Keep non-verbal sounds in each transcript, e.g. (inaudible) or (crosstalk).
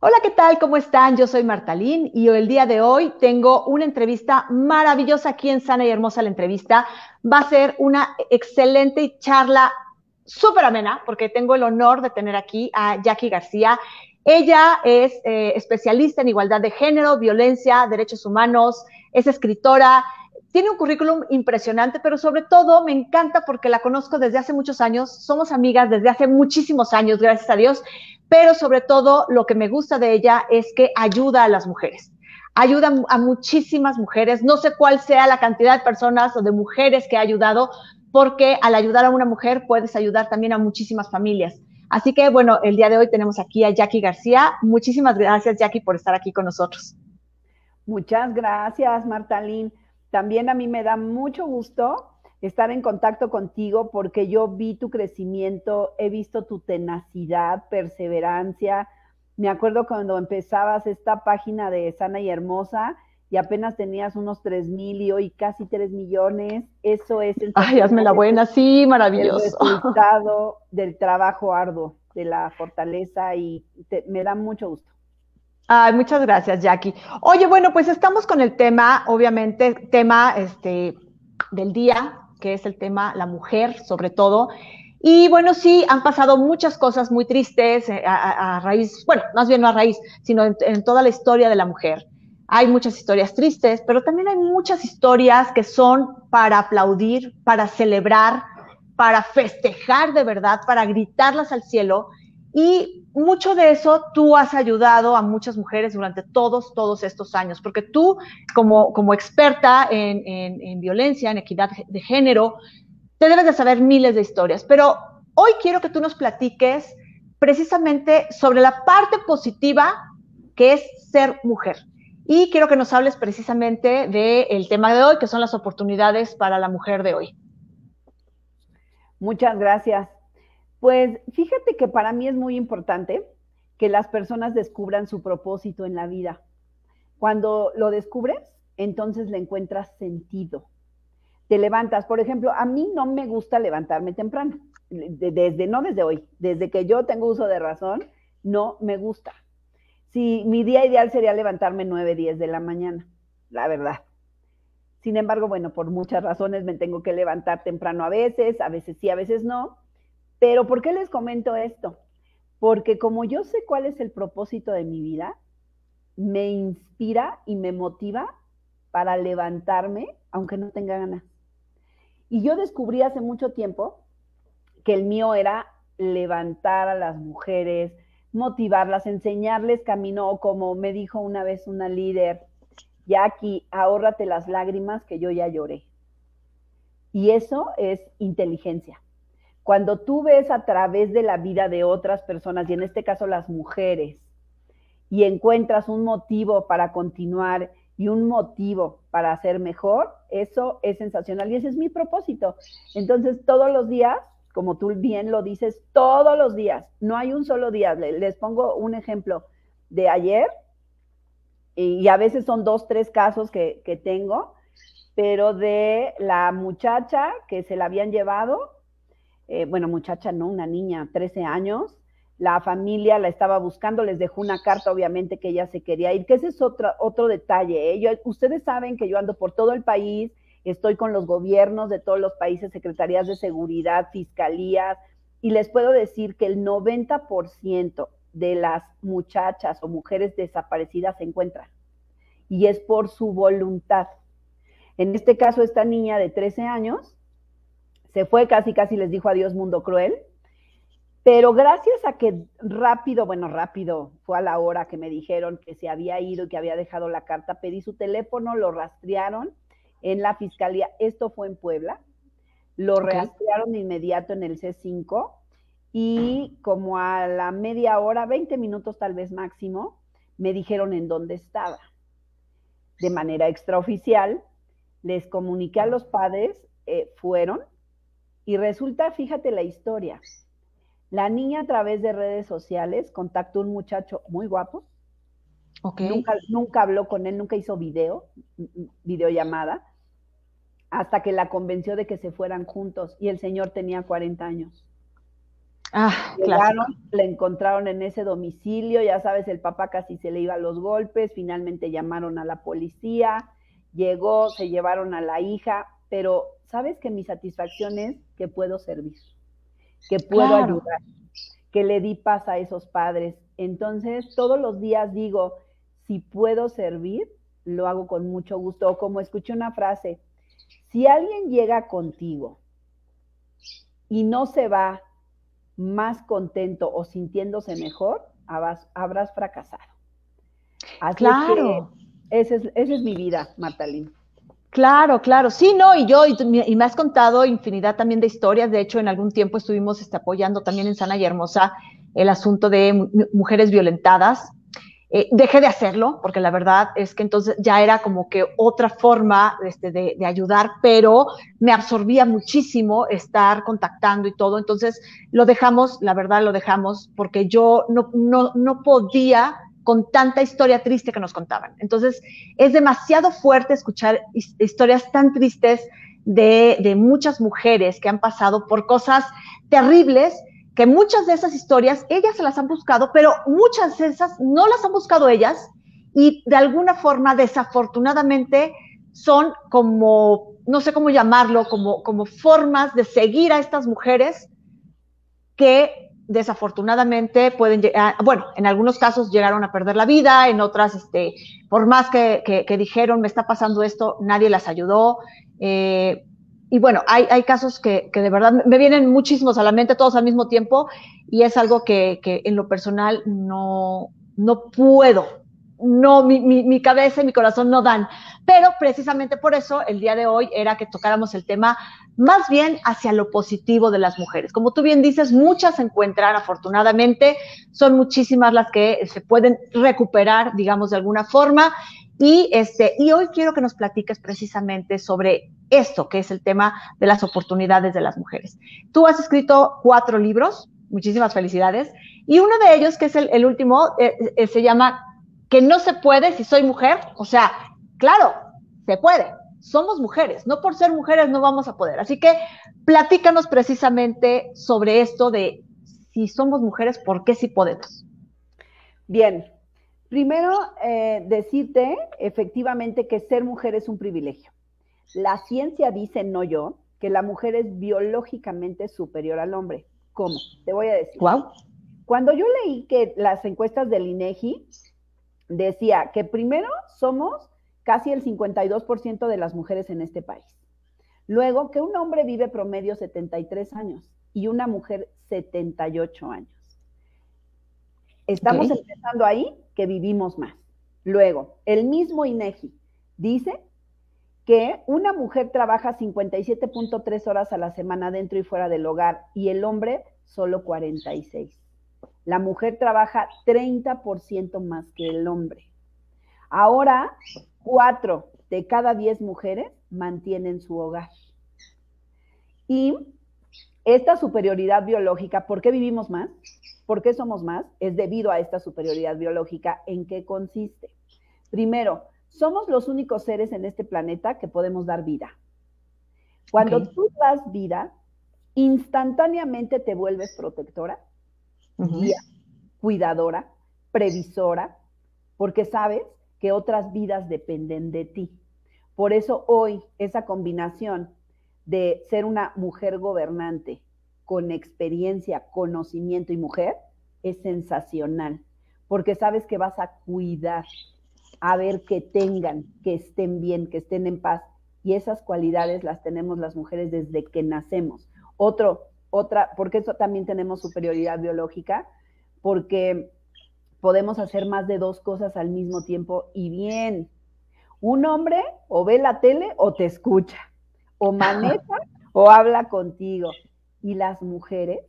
Hola, ¿qué tal? ¿Cómo están? Yo soy Martalín y el día de hoy tengo una entrevista maravillosa aquí en Sana y Hermosa la entrevista. Va a ser una excelente charla súper amena porque tengo el honor de tener aquí a Jackie García. Ella es eh, especialista en igualdad de género, violencia, derechos humanos, es escritora, tiene un currículum impresionante, pero sobre todo me encanta porque la conozco desde hace muchos años, somos amigas desde hace muchísimos años, gracias a Dios, pero sobre todo lo que me gusta de ella es que ayuda a las mujeres. Ayuda a muchísimas mujeres, no sé cuál sea la cantidad de personas o de mujeres que ha ayudado, porque al ayudar a una mujer puedes ayudar también a muchísimas familias. Así que bueno, el día de hoy tenemos aquí a Jackie García. Muchísimas gracias, Jackie, por estar aquí con nosotros. Muchas gracias, Martalín. También a mí me da mucho gusto estar en contacto contigo porque yo vi tu crecimiento, he visto tu tenacidad, perseverancia. Me acuerdo cuando empezabas esta página de Sana y Hermosa y apenas tenías unos 3 mil y hoy casi 3 millones. Eso es el... Ay, hazme la buena, sí, maravilloso. El resultado del trabajo arduo, de la fortaleza y me da mucho gusto. Ay, muchas gracias, Jackie. Oye, bueno, pues estamos con el tema, obviamente, tema este, del día, que es el tema la mujer, sobre todo. Y bueno, sí, han pasado muchas cosas muy tristes eh, a, raíz, bueno, más bien no a raíz, sino en, toda la historia de la mujer. Hay muchas historias tristes, pero también hay muchas historias que son para aplaudir, para celebrar, para festejar de verdad, para gritarlas al cielo. Y mucho de eso tú has ayudado a muchas mujeres durante todos, todos estos años, porque tú como, como experta en, en, violencia, en equidad de género, te debes de saber miles de historias, pero hoy quiero que tú nos platiques precisamente sobre la parte positiva que es ser mujer. Y quiero que nos hables precisamente del tema de hoy, que son las oportunidades para la mujer de hoy. Muchas gracias. Pues fíjate que para mí es muy importante que las personas descubran su propósito en la vida. Cuando lo descubres, entonces le encuentras sentido. Te levantas, por ejemplo, a mí no me gusta levantarme temprano, desde, no desde hoy, desde que yo tengo uso de razón, no me gusta. Si mi día ideal sería levantarme 9, 10 de la mañana, la verdad. Sin embargo, bueno, por muchas razones me tengo que levantar temprano a veces, a veces sí, a veces no. Pero ¿por qué les comento esto? Porque como yo sé cuál es el propósito de mi vida, me inspira y me motiva para levantarme aunque no tenga ganas. Y yo descubrí hace mucho tiempo que el mío era levantar a las mujeres, motivarlas, enseñarles camino, como me dijo una vez una líder, Jackie, ahórrate las lágrimas que yo ya lloré. Y eso es inteligencia. Cuando tú ves a través de la vida de otras personas, y en este caso las mujeres, y encuentras un motivo para continuar y un motivo para hacer mejor, eso es sensacional y ese es mi propósito. Entonces, todos los días, como tú bien lo dices, todos los días, no hay un solo día. Les pongo un ejemplo de ayer, y a veces son dos, tres casos que, que tengo, pero de la muchacha que se la habían llevado eh, bueno, muchacha, no, una niña, 13 años, la familia la estaba buscando, les dejó una carta, obviamente, que ella se quería ir, que ese es otro, otro detalle. ¿eh? ustedes saben que yo ando por todo el país, estoy con los gobiernos de todos los países, secretarías de seguridad, fiscalías, y les puedo decir que el 90% de las muchachas o mujeres desaparecidas se encuentran, y es por su voluntad. En este caso, esta niña de 13 años se fue casi, casi les dijo adiós mundo cruel. Pero gracias a que rápido, bueno, rápido, fue a la hora que me dijeron que se había ido y que había dejado la carta, pedí su teléfono, lo rastrearon en la fiscalía. Esto fue en Puebla. Lo rastrearon de inmediato en el C5 y como a la media hora, 20 minutos tal vez máximo, me dijeron en dónde estaba. de manera extraoficial, les comuniqué a los padres, eh, fueron, y resulta, fíjate la historia, la niña a través de redes sociales contactó a un muchacho muy guapo, Nunca, nunca habló con él, nunca hizo video, videollamada, hasta que la convenció de que se fueran juntos y el señor tenía 40 años. Ah, Llegaron, le encontraron en ese domicilio, ya sabes, el papá casi se le iba a los golpes, finalmente llamaron a la policía, llegó, se llevaron a la hija, pero sabes que mi satisfacción es que puedo servir, que puedo ayudar, que le di paz a esos padres. Entonces, todos los días digo, si puedo servir, lo hago con mucho gusto. O como escuché una frase, si alguien llega contigo y no se va más contento o sintiéndose mejor, habrás, fracasado. claro. esa es, esa es mi vida, Martalín. Claro, claro. Sí, no, y yo, y, me has contado infinidad también de historias. De hecho, en algún tiempo estuvimos este, apoyando también en Sana y Hermosa el asunto de mujeres violentadas. Eh, dejé de hacerlo, porque la verdad es que entonces ya era como que otra forma este, de, ayudar, pero me absorbía muchísimo estar contactando y todo. Entonces lo dejamos, la verdad lo dejamos, porque yo no, no, no podía con tanta historia triste que nos contaban. Entonces es demasiado fuerte escuchar historias tan tristes de, muchas mujeres que han pasado por cosas terribles que muchas de esas historias ellas se las han buscado, pero muchas de esas no las han buscado ellas y de alguna forma desafortunadamente son como, no sé cómo llamarlo, como, como formas de seguir a estas mujeres que desafortunadamente pueden llegar, bueno, en algunos casos llegaron a perder la vida, en otras, este, por más que, que, dijeron, me está pasando esto, nadie las ayudó. Eh, y bueno, hay, hay casos que, que, de verdad me vienen muchísimos a la mente, todos al mismo tiempo, y es algo que, que en lo personal no, no puedo, no, mi, mi, mi, cabeza y mi corazón no dan. Pero precisamente por eso el día de hoy era que tocáramos el tema más bien hacia lo positivo de las mujeres. Como tú bien dices, muchas se encuentran afortunadamente, son muchísimas las que se pueden recuperar, digamos, de alguna forma. Y, este, y hoy quiero que nos platiques precisamente sobre esto, que es el tema de las oportunidades de las mujeres. Tú has escrito cuatro libros, muchísimas felicidades, y uno de ellos, que es el, último, eh, eh, se llama Que no se puede si soy mujer. O sea, claro, se puede. Somos mujeres, no por ser mujeres no vamos a poder. Así que platícanos precisamente sobre esto de si somos mujeres, ¿por qué sí podemos? Bien, Primero, eh, decirte efectivamente que ser mujer es un privilegio. La ciencia dice, no yo, que la mujer es biológicamente superior al hombre. ¿Cómo? Te voy a decir. Wow. Cuando yo leí que las encuestas del INEGI decía que primero somos casi el 52% de las mujeres en este país. Luego, que un hombre vive promedio 73 años y una mujer 78 años. Estamos empezando ahí que vivimos más. Luego, el mismo INEGI dice que una mujer trabaja 57.3 horas a la semana dentro y fuera del hogar y el hombre solo 46. La mujer trabaja 30% más que el hombre. Ahora, cuatro de cada diez mujeres mantienen su hogar. Y esta superioridad biológica, ¿por qué vivimos más? ¿Por qué somos más? Es debido a esta superioridad biológica. ¿En qué consiste? Primero, somos los únicos seres en este planeta que podemos dar vida. Cuando tú das vida, instantáneamente te vuelves protectora, guía, cuidadora, previsora, porque sabes que otras vidas dependen de ti. Por eso hoy esa combinación de ser una mujer gobernante con experiencia, conocimiento y mujer, es sensacional, porque sabes que vas a cuidar, a ver que tengan, que estén bien, que estén en paz. Y esas cualidades las tenemos las mujeres desde que nacemos. Otro, otra, porque eso también tenemos superioridad biológica, porque podemos hacer más de dos cosas al mismo tiempo y bien. Un hombre o ve la tele o te escucha, o (laughs) maneja o habla contigo y las mujeres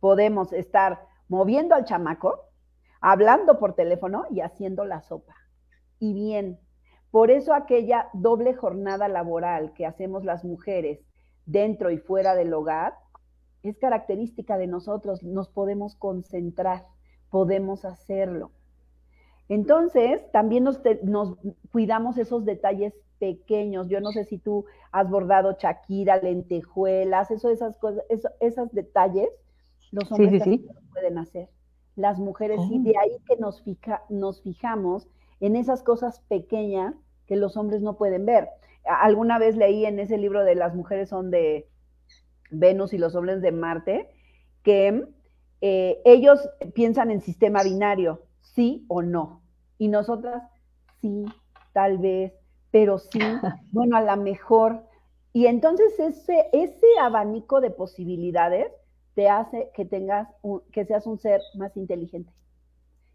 podemos estar moviendo al chamaco, hablando por teléfono y haciendo la sopa. Y bien, Por eso aquella doble jornada laboral que hacemos las mujeres dentro y fuera del hogar es característica de nosotros, nos podemos concentrar, podemos hacerlo. Entonces, también nos, cuidamos esos detalles pequeños. Yo no sé si tú has bordado chaquira, lentejuelas, eso, esas cosas, esos detalles, los hombres sí, pueden hacer. Las mujeres sí, de oh. ahí que nos, fija, nos fijamos en esas cosas pequeñas que los hombres no pueden ver. Alguna vez leí en ese libro de las mujeres son de Venus y los hombres de Marte, que eh, ellos piensan en sistema binario, sí o no. Y nosotras, sí, tal vez, pero sí, (laughs) bueno, a lo mejor. Y entonces ese, ese abanico de posibilidades te hace que tengas, que seas un ser más inteligente,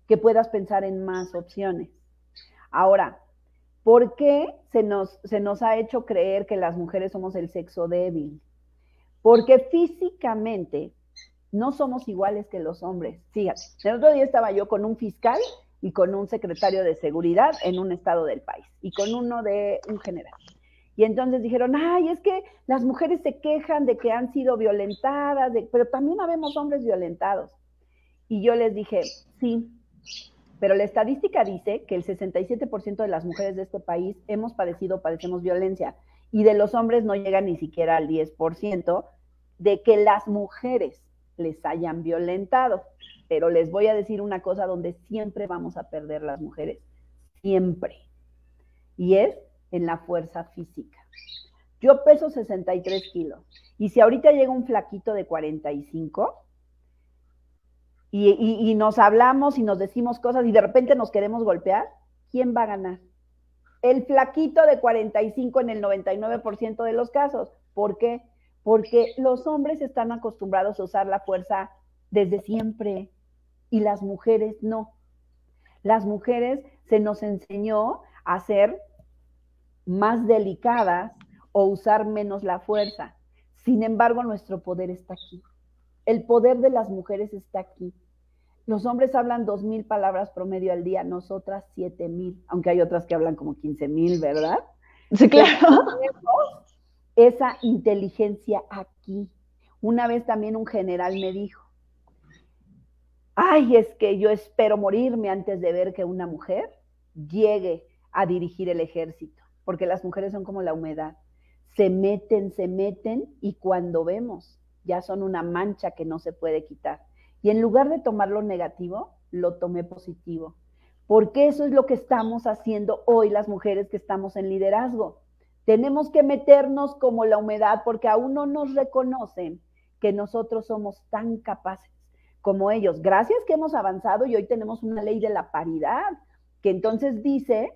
que puedas pensar en más opciones. Ahora, ¿por qué se nos, se nos ha hecho creer que las mujeres somos el sexo débil? Porque físicamente no somos iguales que los hombres. Fíjate, el otro día estaba yo con un fiscal y con un secretario de seguridad en un estado del país y con uno de un general. Y entonces dijeron, ay, es que las mujeres se quejan de que han sido violentadas, pero también habemos hombres violentados. Y yo les dije, sí, pero la estadística dice que el 67% de las mujeres de este país hemos padecido, padecemos violencia, y de los hombres no llega ni siquiera al 10%, de que las mujeres les hayan violentado. Pero les voy a decir una cosa donde siempre vamos a perder las mujeres, siempre. Y es en la fuerza física. Yo peso 63 kilos. Y si ahorita llega un flaquito de 45 y, y nos hablamos y nos decimos cosas y de repente nos queremos golpear, ¿quién va a ganar? El flaquito de 45 en el 99% de los casos. ¿Por qué? Porque los hombres están acostumbrados a usar la fuerza desde siempre y las mujeres no. Las mujeres se nos enseñó a ser más delicadas o usar menos la fuerza. Sin embargo, nuestro poder está aquí. El poder de las mujeres está aquí. Los hombres hablan dos mil palabras promedio al día, nosotras siete mil, aunque hay otras que hablan como quince mil, ¿verdad? Sí, claro esa inteligencia aquí. Una vez también un general me dijo, ay, es que yo espero morirme antes de ver que una mujer llegue a dirigir el ejército, porque las mujeres son como la humedad, se meten, se meten y cuando vemos ya son una mancha que no se puede quitar. Y en lugar de tomarlo negativo, lo tomé positivo, porque eso es lo que estamos haciendo hoy las mujeres que estamos en liderazgo tenemos que meternos como la humedad porque aún no nos reconocen que nosotros somos tan capaces como ellos. Gracias que hemos avanzado y hoy tenemos una ley de la paridad que entonces dice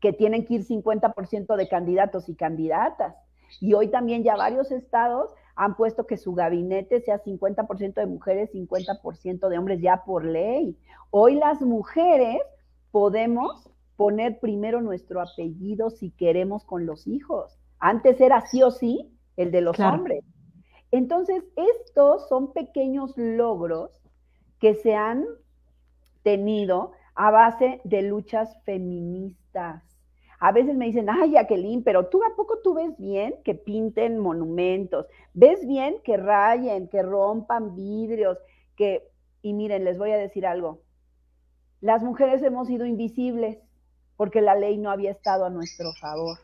que tienen que ir 50% de candidatos y candidatas. Y hoy también ya varios estados han puesto que su gabinete sea 50% de mujeres, 50% de hombres ya por ley. Hoy las mujeres podemos poner primero nuestro apellido si queremos con los hijos. Antes era sí o sí el de los hombres. Entonces, estos son pequeños logros que se han tenido a base de luchas feministas. A veces me dicen, ay, Jacqueline, pero tú a poco tú ves bien que pinten monumentos, ves bien que rayen, que rompan vidrios, que, y miren, les voy a decir algo, las mujeres hemos sido invisibles porque la ley no había estado a nuestro favor.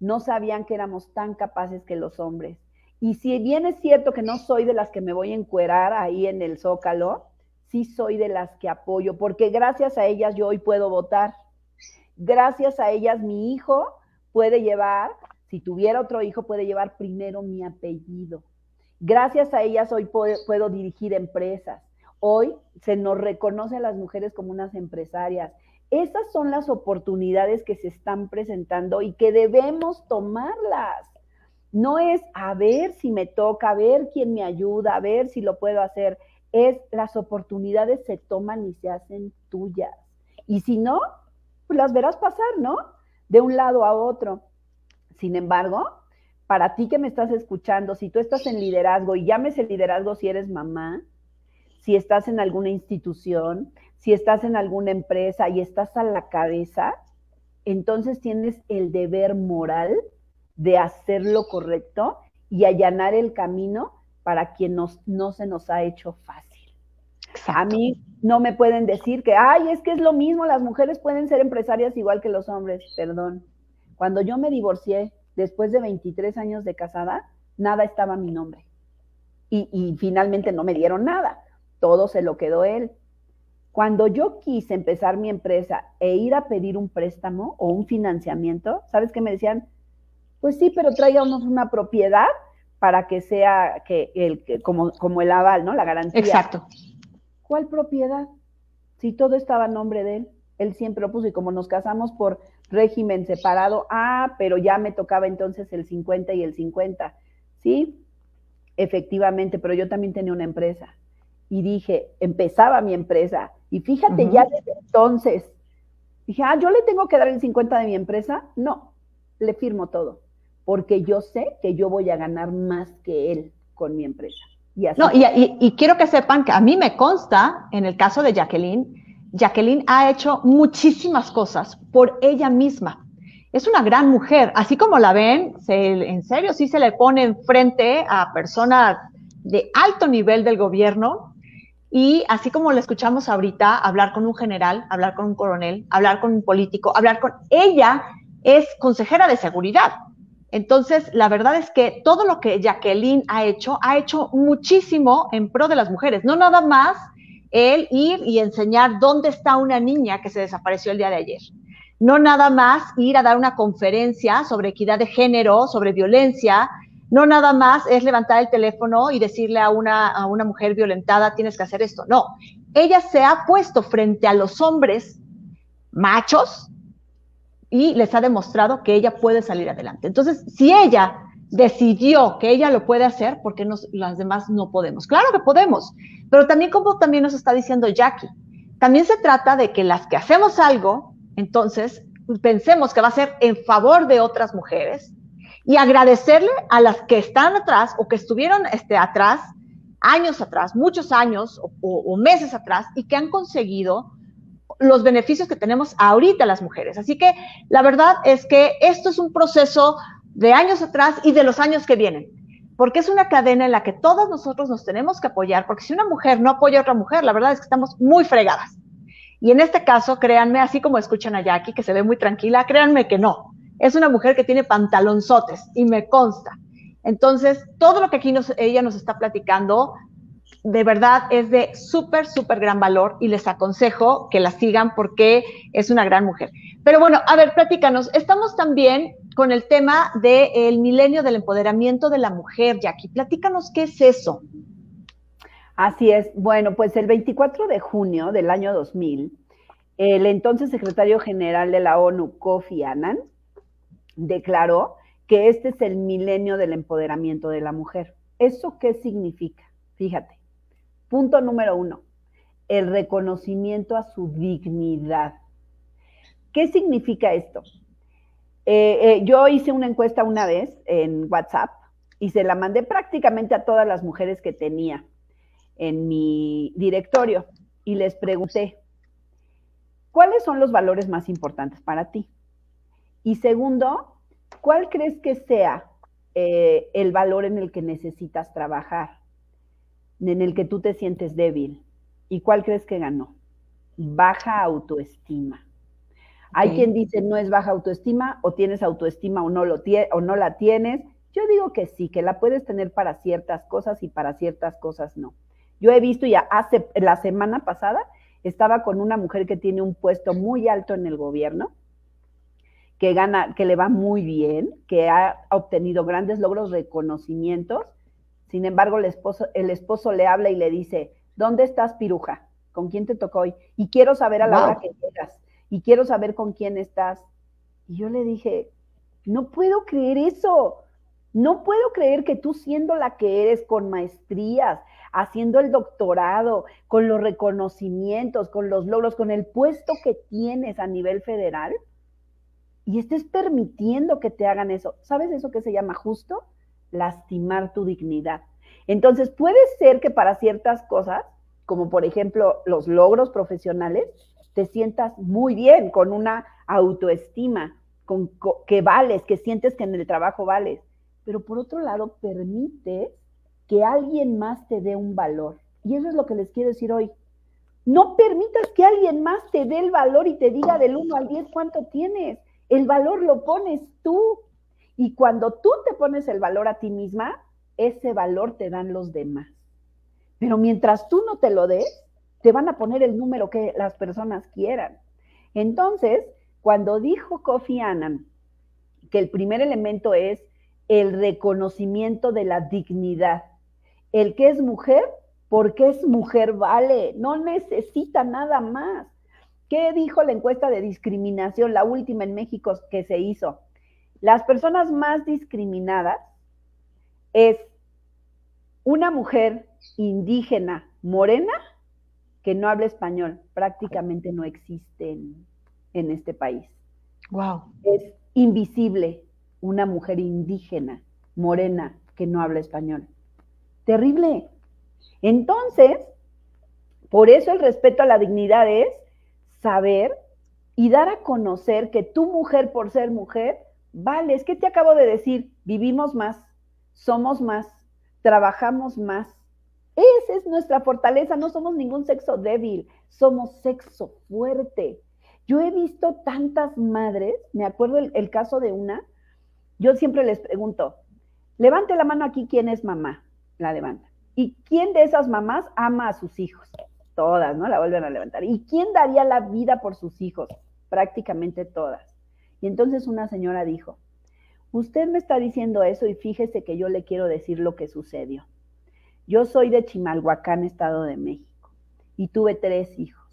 No sabían que éramos tan capaces que los hombres. Y si bien es cierto que no soy de las que me voy a encuerar ahí en el zócalo, sí soy de las que apoyo, porque gracias a ellas yo hoy puedo votar. Gracias a ellas mi hijo puede llevar, si tuviera otro hijo, puede llevar primero mi apellido. Gracias a ellas hoy puedo, puedo dirigir empresas. Hoy se nos reconoce a las mujeres como unas empresarias esas son las oportunidades que se están presentando y que debemos tomarlas. No es a ver si me toca, a ver quién me ayuda, a ver si lo puedo hacer. Es las oportunidades se toman y se hacen tuyas. Y si no, pues las verás pasar, ¿no? De un lado a otro. Sin embargo, para ti que me estás escuchando, si tú estás en liderazgo y llames el liderazgo si eres mamá, si estás en alguna institución, si estás en alguna empresa y estás a la cabeza, entonces tienes el deber moral de hacer lo correcto y allanar el camino para quien nos, no se nos ha hecho fácil. A mí no me pueden decir que, ay, es que es lo mismo, las mujeres pueden ser empresarias igual que los hombres, perdón. Cuando yo me divorcié después de 23 años de casada, nada estaba a mi nombre. Y, y finalmente no me dieron nada, todo se lo quedó él. Cuando yo quise empezar mi empresa e ir a pedir un préstamo o un financiamiento, ¿sabes qué me decían? Pues sí, pero tráiganos una propiedad para que sea que el, como, como el aval, ¿no? La garantía. Exacto. ¿Cuál propiedad? Si todo estaba a nombre de él, él siempre lo puso y como nos casamos por régimen separado, ah, pero ya me tocaba entonces el 50 y el 50. Sí, efectivamente, pero yo también tenía una empresa y dije, empezaba mi empresa y fíjate ya desde entonces, dije, ah, yo le tengo que dar el 50 de mi empresa. No, le firmo todo porque yo sé que yo voy a ganar más que él con mi empresa. Y no, y, quiero que sepan que a mí me consta, en el caso de Jacqueline, Jacqueline ha hecho muchísimas cosas por ella misma. Es una gran mujer, así como la ven, en serio, sí se le pone enfrente a personas de alto nivel del gobierno y así como la escuchamos ahorita, hablar con un general, hablar con un coronel, hablar con un político, hablar con ella, es consejera de seguridad. Entonces, la verdad es que todo lo que Jacqueline ha hecho, ha hecho muchísimo en pro de las mujeres. No nada más el ir y enseñar dónde está una niña que se desapareció el día de ayer. No nada más ir a dar una conferencia sobre equidad de género, sobre violencia. No nada más es levantar el teléfono y decirle a una, a una mujer violentada, tienes que hacer esto. No, ella se ha puesto frente a los hombres machos y les ha demostrado que ella puede salir adelante. Entonces, si ella decidió que ella lo puede hacer, ¿por qué nos, las demás no podemos? Claro que podemos, pero también como también nos está diciendo Jackie, también se trata de que las que hacemos algo, entonces pensemos que va a ser en favor de otras mujeres y agradecerle a las que están atrás o que estuvieron este, atrás años atrás, muchos años o meses atrás y que han conseguido los beneficios que tenemos ahorita las mujeres. Así que la verdad es que esto es un proceso de años atrás y de los años que vienen, porque es una cadena en la que todos nosotros nos tenemos que apoyar, porque si una mujer no apoya a otra mujer, la verdad es que estamos muy fregadas. Y en este caso, créanme, así como escuchan a Jackie, que se ve muy tranquila, créanme que no. Es una mujer que tiene pantalonzotes y me consta. Entonces, todo lo que aquí ella nos está platicando de verdad es de súper, súper gran valor y les aconsejo que la sigan porque es una gran mujer. Pero bueno, a ver, platícanos. Estamos también con el tema del milenio del empoderamiento de la mujer, Jackie. Platícanos qué es eso. Así es. Bueno, pues el 24 de junio del año 2000, el entonces secretario general de la ONU, Kofi Annan, declaró que este es el milenio del empoderamiento de la mujer. ¿Eso qué significa? Fíjate, Punto número uno, el reconocimiento a su dignidad. ¿Qué significa esto? Eh, eh, yo hice una encuesta una vez en WhatsApp y se la mandé prácticamente a todas las mujeres que tenía en mi directorio y les pregunté, ¿cuáles son los valores más importantes para ti? Y segundo, ¿cuál crees que sea eh, el valor en el que necesitas trabajar? en el que tú te sientes débil. ¿Y cuál crees que ganó? Baja autoestima. Hay quien dice no es baja autoestima, o tienes autoestima o no, lo o no la tienes. Yo digo que sí, que la puedes tener para ciertas cosas y para ciertas cosas no. Yo he visto ya hace la semana pasada estaba con una mujer que tiene un puesto muy alto en el gobierno, que gana, que le va muy bien, que ha obtenido grandes logros, reconocimientos, sin embargo, el esposo, el esposo le habla y le dice, ¿dónde estás, piruja? ¿Con quién te tocó hoy? Y quiero saber a la hora que llegas. Y quiero saber con quién estás. Y yo le dije, no puedo creer eso. No puedo creer que tú siendo la que eres con maestrías, haciendo el doctorado, con los reconocimientos, con los logros, con el puesto que tienes a nivel federal, y estés permitiendo que te hagan eso. ¿Sabes eso que se llama justo? lastimar tu dignidad. Entonces, puede ser que para ciertas cosas como por ejemplo los logros profesionales, te sientas muy bien, con una autoestima, con, que vales, que sientes que en el trabajo vales. Pero por otro lado, permite que alguien más te dé un valor. Y eso es lo que les quiero decir hoy. No permitas que alguien más te dé el valor y te diga del 1 al 10 cuánto tienes. El valor lo pones tú. Y cuando tú te pones el valor a ti misma, ese valor te dan los demás. Pero mientras tú no te lo des, te van a poner el número que las personas quieran. Entonces, cuando dijo Kofi Annan que el primer elemento es el reconocimiento de la dignidad, el que es mujer, porque es mujer, vale, no necesita nada más. ¿Qué dijo la encuesta de discriminación, la última en México que se hizo? Las personas más discriminadas es una mujer indígena morena que no habla español. Prácticamente no existe en, este país. Wow. Es invisible una mujer indígena morena que no habla español. Terrible. Entonces, por eso el respeto a la dignidad es saber y dar a conocer que tu mujer, por ser mujer, vale. Es que te acabo de decir, vivimos más, somos más, trabajamos más. Esa es nuestra fortaleza, no somos ningún sexo débil, somos sexo fuerte. Yo he visto tantas madres, me acuerdo el, caso de una, yo siempre les pregunto, levante la mano aquí quién es mamá, la levanta. ¿Y quién de esas mamás ama a sus hijos? Todas, ¿no? La vuelven a levantar. ¿Y quién daría la vida por sus hijos? Prácticamente todas. Y entonces una señora dijo, Usted me está diciendo eso y fíjese que yo le quiero decir lo que sucedió. Yo soy de Chimalhuacán, Estado de México, y tuve tres hijos,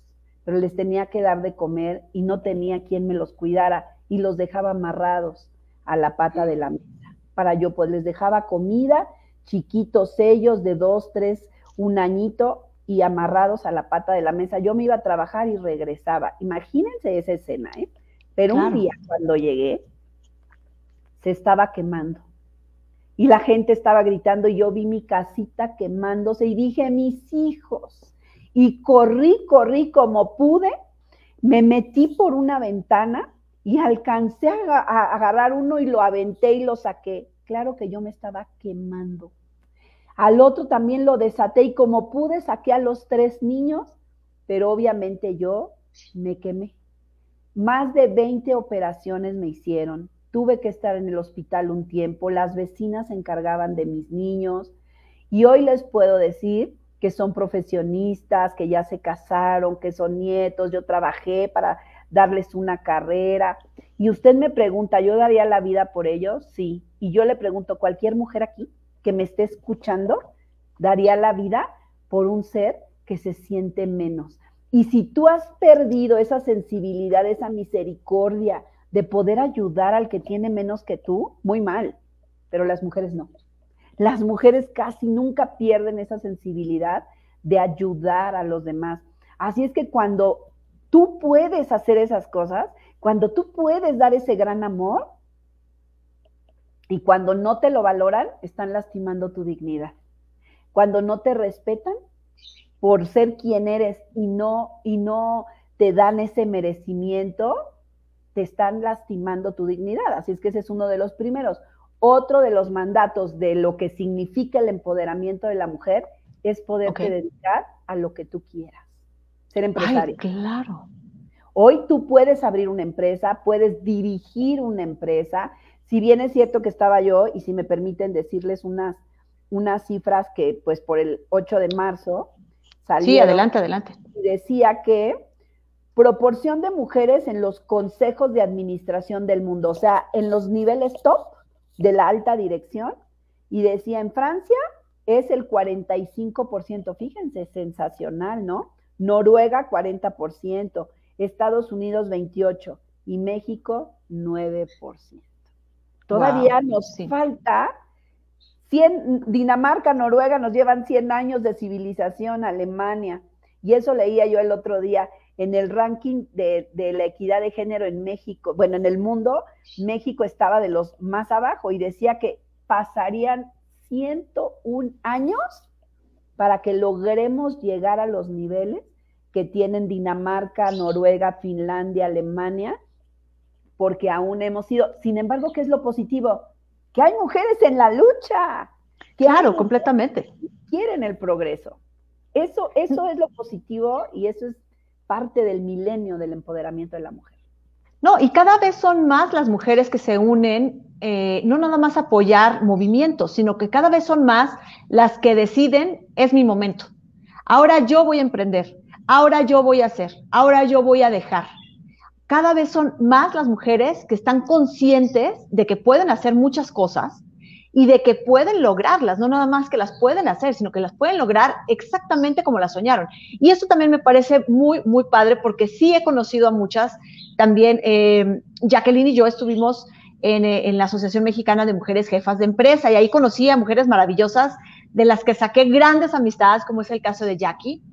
pero les tenía que dar de comer y no tenía quien me los cuidara y los dejaba amarrados a la pata de la mesa. Para yo, pues les dejaba comida, chiquitos ellos de dos, tres, un añito y amarrados a la pata de la mesa. Yo me iba a trabajar y regresaba. Imagínense esa escena, ¿eh? Pero un día cuando llegué, se estaba quemando. Y la gente estaba gritando y yo vi mi casita quemándose y dije, mis hijos. Y corrí, corrí como pude, me metí por una ventana y alcancé a, agarrar uno y lo aventé y lo saqué. Claro que yo me estaba quemando. Al otro también lo desaté y como pude saqué a los tres niños, pero obviamente yo me quemé. Más de 20 operaciones me hicieron, tuve que estar en el hospital un tiempo, las vecinas se encargaban de mis niños y hoy les puedo decir que son profesionistas, que ya se casaron, que son nietos, yo trabajé para darles una carrera. Y usted me pregunta, ¿yo daría la vida por ellos? Sí. Y yo le pregunto, cualquier mujer aquí que me esté escuchando, daría la vida por un ser que se siente menos. Y si tú has perdido esa sensibilidad, esa misericordia, de poder ayudar al que tiene menos que tú, muy mal, pero las mujeres no. Las mujeres casi nunca pierden esa sensibilidad de ayudar a los demás. Así es que cuando tú puedes hacer esas cosas, cuando tú puedes dar ese gran amor y cuando no te lo valoran, están lastimando tu dignidad. Cuando no te respetan por ser quien eres y no y no te dan ese merecimiento, te están lastimando tu dignidad. Así es que ese es uno de los primeros. Otro de los mandatos de lo que significa el empoderamiento de la mujer es poderte dedicar a lo que tú quieras. Ser empresario. claro. Hoy tú puedes abrir una empresa, puedes dirigir una empresa. Si bien es cierto que estaba yo, y si me permiten decirles unas, unas cifras que pues por el 8 de marzo salieron. Sí, adelante, adelante. Y decía que proporción de mujeres en los consejos de administración del mundo, o sea, en los niveles top de la alta dirección. Y decía, en Francia es el 45%, fíjense, sensacional, ¿no? Noruega 40%, Estados Unidos 28% y México 9%. Todavía nos falta 100, Dinamarca, Noruega nos llevan 100 años de civilización, Alemania. Y eso leía yo el otro día en el ranking de, la equidad de género en México, bueno, en el mundo, México estaba de los más abajo y decía que pasarían 101 años para que logremos llegar a los niveles que tienen Dinamarca, Noruega, Finlandia, Alemania, porque aún hemos sido. Sin embargo, ¿qué es lo positivo? Que hay mujeres en la lucha. claro, completamente. Quieren el progreso. Eso, eso es lo positivo y eso es parte del milenio del empoderamiento de la mujer. No, y cada vez son más las mujeres que se unen, eh, no nada más apoyar movimientos, sino que cada vez son más las que deciden, es mi momento. Ahora yo voy a emprender, ahora yo voy a hacer, ahora yo voy a dejar. Cada vez son más las mujeres que están conscientes de que pueden hacer muchas cosas y de que pueden lograrlas, no nada más que las pueden hacer, sino que las pueden lograr exactamente como las soñaron. Y esto también me parece muy, muy padre porque sí he conocido a muchas, también eh, Jacqueline y yo estuvimos eh, en, la Asociación Mexicana de Mujeres Jefas de Empresa y ahí conocí a mujeres maravillosas de las que saqué grandes amistades, como es el caso de Jackie.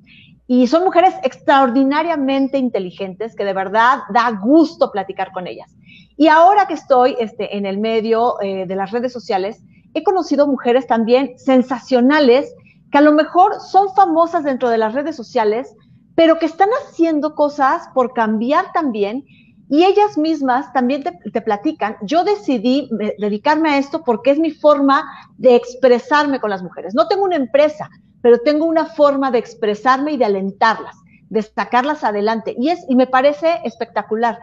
Y son mujeres extraordinariamente inteligentes que de verdad da gusto platicar con ellas. Y ahora que estoy este, en el medio eh, de las redes sociales, he conocido mujeres también sensacionales que a lo mejor son famosas dentro de las redes sociales, pero que están haciendo cosas por cambiar también y ellas mismas también te, te, platican, yo decidí dedicarme a esto porque es mi forma de expresarme con las mujeres. No tengo una empresa, pero tengo una forma de expresarme y de alentarlas, de sacarlas adelante. Y, es, y me parece espectacular.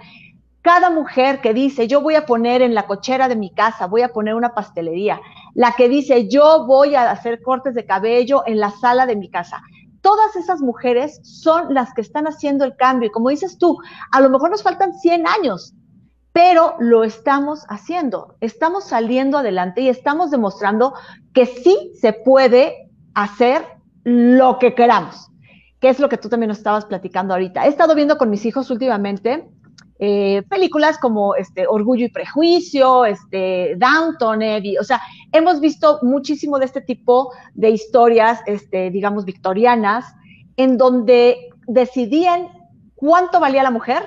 Cada mujer que dice, yo voy a poner en la cochera de mi casa, voy a poner una pastelería, la que dice, yo voy a hacer cortes de cabello en la sala de mi casa. Todas esas mujeres son las que están haciendo el cambio. Y como dices tú, a lo mejor nos faltan 100 años, pero lo estamos haciendo. Estamos saliendo adelante y estamos demostrando que sí se puede hacer lo que queramos, que es lo que tú también nos estabas platicando ahorita. He estado viendo con mis hijos últimamente eh, películas como este, Orgullo y Prejuicio, este, Downton Abbey, o sea, hemos visto muchísimo de este tipo de historias, este, digamos, victorianas, en donde decidían cuánto valía la mujer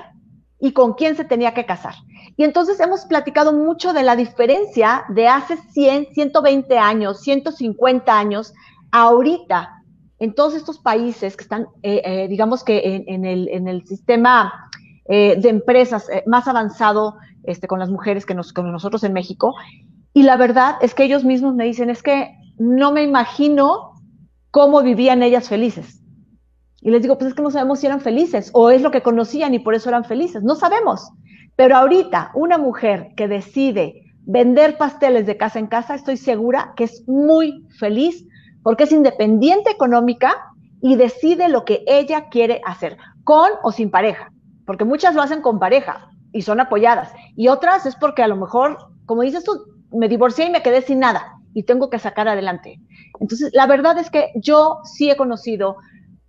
y con quién se tenía que casar. Y entonces hemos platicado mucho de la diferencia de hace 100, 120 años, 150 años ahorita en todos estos países que están, eh, eh, digamos que en, el, sistema eh, de empresas más avanzado este, con las mujeres que con nosotros en México, y la verdad es que ellos mismos me dicen, es que no me imagino cómo vivían ellas felices. Y les digo, pues es que no sabemos si eran felices o es lo que conocían y por eso eran felices. No sabemos. Pero ahorita, una mujer que decide vender pasteles de casa en casa, estoy segura que es muy feliz porque es independiente económica y decide lo que ella quiere hacer, con o sin pareja, porque muchas lo hacen con pareja y son apoyadas, y otras es porque a lo mejor, como dices tú, me divorcié y me quedé sin nada y tengo que sacar adelante. Entonces, la verdad es que yo sí he conocido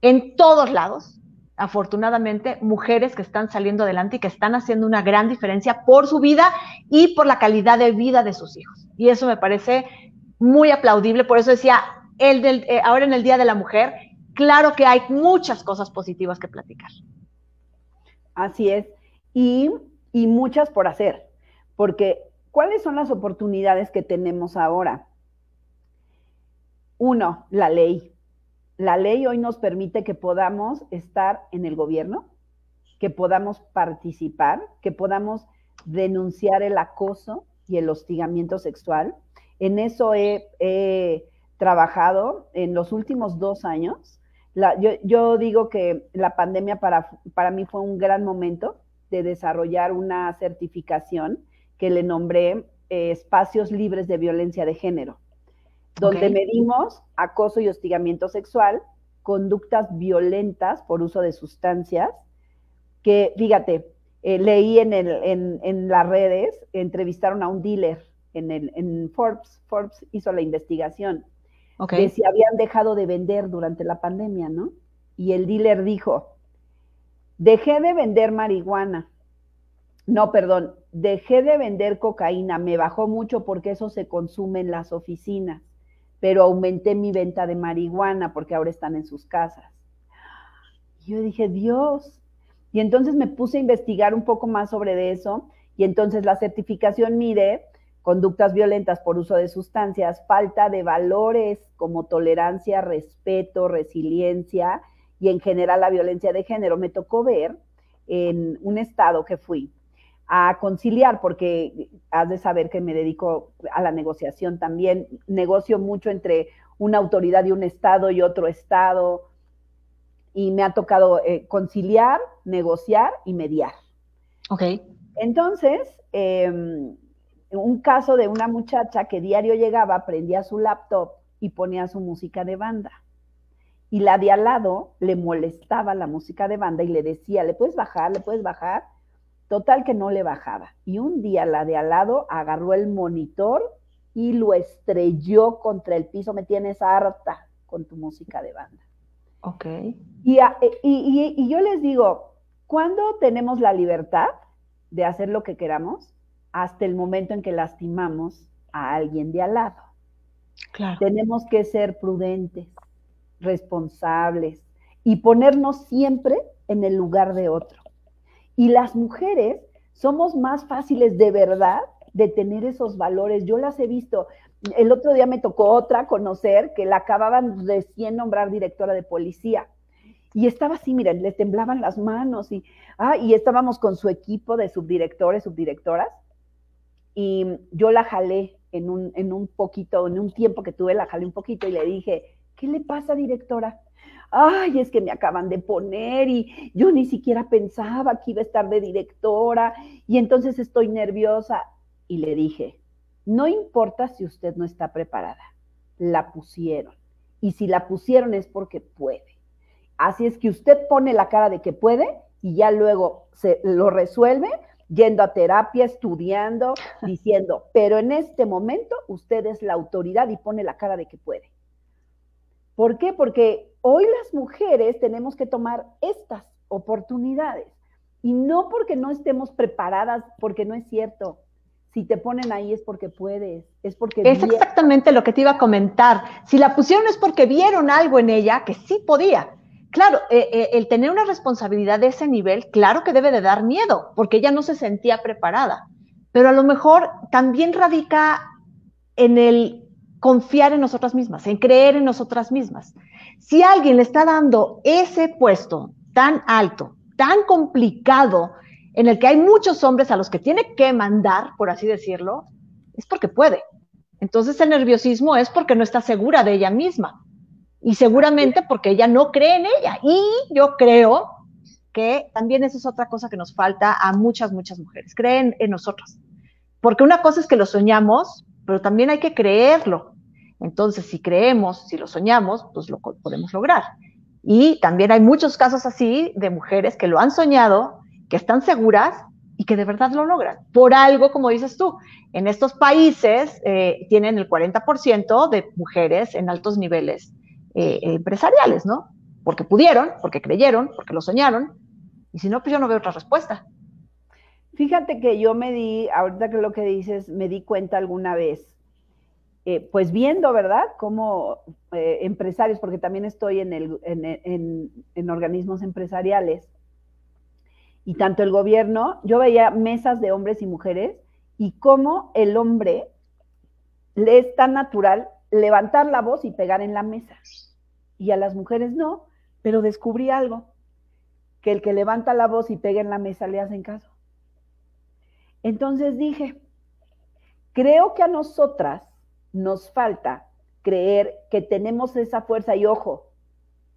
en todos lados, afortunadamente, mujeres que están saliendo adelante y que están haciendo una gran diferencia por su vida y por la calidad de vida de sus hijos. Y eso me parece muy aplaudible, por eso decía, el del, eh, ahora en el Día de la Mujer, claro que hay muchas cosas positivas que platicar. Así es, y, y muchas por hacer, porque ¿cuáles son las oportunidades que tenemos ahora? Uno, la ley. La ley hoy nos permite que podamos estar en el gobierno, que podamos participar, que podamos denunciar el acoso y el hostigamiento sexual. En eso he, trabajado en los últimos dos años. yo, digo que la pandemia para, para mí fue un gran momento de desarrollar una certificación que le nombré eh, Espacios Libres de Violencia de Género, donde medimos acoso y hostigamiento sexual, conductas violentas por uso de sustancias, que fíjate, eh, leí en, el, en, en, las redes, entrevistaron a un dealer en, el, en Forbes, Forbes hizo la investigación de si habían dejado de vender durante la pandemia, ¿no? Y el dealer dijo, dejé de vender marihuana. No, perdón, dejé de vender cocaína, me bajó mucho porque eso se consume en las oficinas, pero aumenté mi venta de marihuana porque ahora están en sus casas. Y yo dije, Dios. Y entonces me puse a investigar un poco más sobre eso y entonces la certificación mide conductas violentas por uso de sustancias, falta de valores como tolerancia, respeto, resiliencia y en general la violencia de género. Me tocó ver en un estado que fui a conciliar, porque has de saber que me dedico a la negociación también, negocio mucho entre una autoridad de un estado y otro estado, y me ha tocado eh, conciliar, negociar y mediar. Ok. Entonces, em, un caso de una muchacha que diario llegaba, prendía su laptop y ponía su música de banda. Y la de al lado le molestaba la música de banda y le decía, ¿le puedes bajar? ¿Le puedes bajar? Total que no le bajaba. Y un día la de al lado agarró el monitor y lo estrelló contra el piso. Me tienes harta con tu música de banda. Ok. Y, y, y yo les digo, ¿cuándo tenemos la libertad de hacer lo que queramos? Hasta el momento en que lastimamos a alguien de al lado. Claro. Tenemos que ser prudentes, responsables y ponernos siempre en el lugar de otro. Y las mujeres somos más fáciles de verdad de tener esos valores. Yo las he visto. El otro día me tocó otra conocer que la acababan recién nombrar directora de policía. Y estaba así, miren, le temblaban las manos y, ah, y estábamos con su equipo de subdirectores, subdirectoras, y yo la jalé en un, en un poquito, en un tiempo que tuve, la jalé un poquito y le dije, ¿qué le pasa, directora? Ay, es que me acaban de poner y yo ni siquiera pensaba que iba a estar de directora y entonces estoy nerviosa. Y le dije, no importa si usted no está preparada, la pusieron. Y si la pusieron es porque puede. Así es que usted pone la cara de que puede y ya luego se lo resuelve yendo a terapia, estudiando, (laughs) diciendo, pero en este momento usted es la autoridad y pone la cara de que puede. ¿Por qué? Porque hoy las mujeres tenemos que tomar estas oportunidades y no porque no estemos preparadas, porque no es cierto. Si te ponen ahí es porque puedes, es porque... Es exactamente lo que te iba a comentar. Si la pusieron es porque vieron algo en ella que sí podía claro, eh, eh, el tener una responsabilidad de ese nivel, claro que debe de dar miedo, porque ella no se sentía preparada, pero a lo mejor también radica en el confiar en nosotras mismas, en creer en nosotras mismas. Si alguien le está dando ese puesto tan alto, tan complicado, en el que hay muchos hombres a los que tiene que mandar, por así decirlo, es porque puede. Entonces el nerviosismo es porque no está segura de ella misma y seguramente porque ella no cree en ella. Y yo creo que también eso es otra cosa que nos falta a muchas, muchas mujeres, creen en nosotros. Porque una cosa es que lo soñamos, pero también hay que creerlo. Entonces, si creemos, si lo soñamos, pues lo podemos lograr. Y también hay muchos casos así de mujeres que lo han soñado, que están seguras y que de verdad lo logran. Por algo, como dices tú, en estos países eh, tienen el 40% de mujeres en altos niveles eh, empresariales, ¿no? Porque pudieron, porque creyeron, porque lo soñaron, y si no, pues yo no veo otra respuesta. Fíjate que yo me di, ahorita que lo que dices, me di cuenta alguna vez, eh, pues viendo, ¿verdad? Como eh, empresarios, porque también estoy en, el, en, en organismos empresariales, y tanto el gobierno, yo veía mesas de hombres y mujeres, y cómo el hombre le es tan natural levantar la voz y pegar en la mesa. Y a las mujeres no, pero descubrí algo, que el que levanta la voz y pega en la mesa le hacen caso. Entonces dije, creo que a nosotras nos falta creer que tenemos esa fuerza y ojo,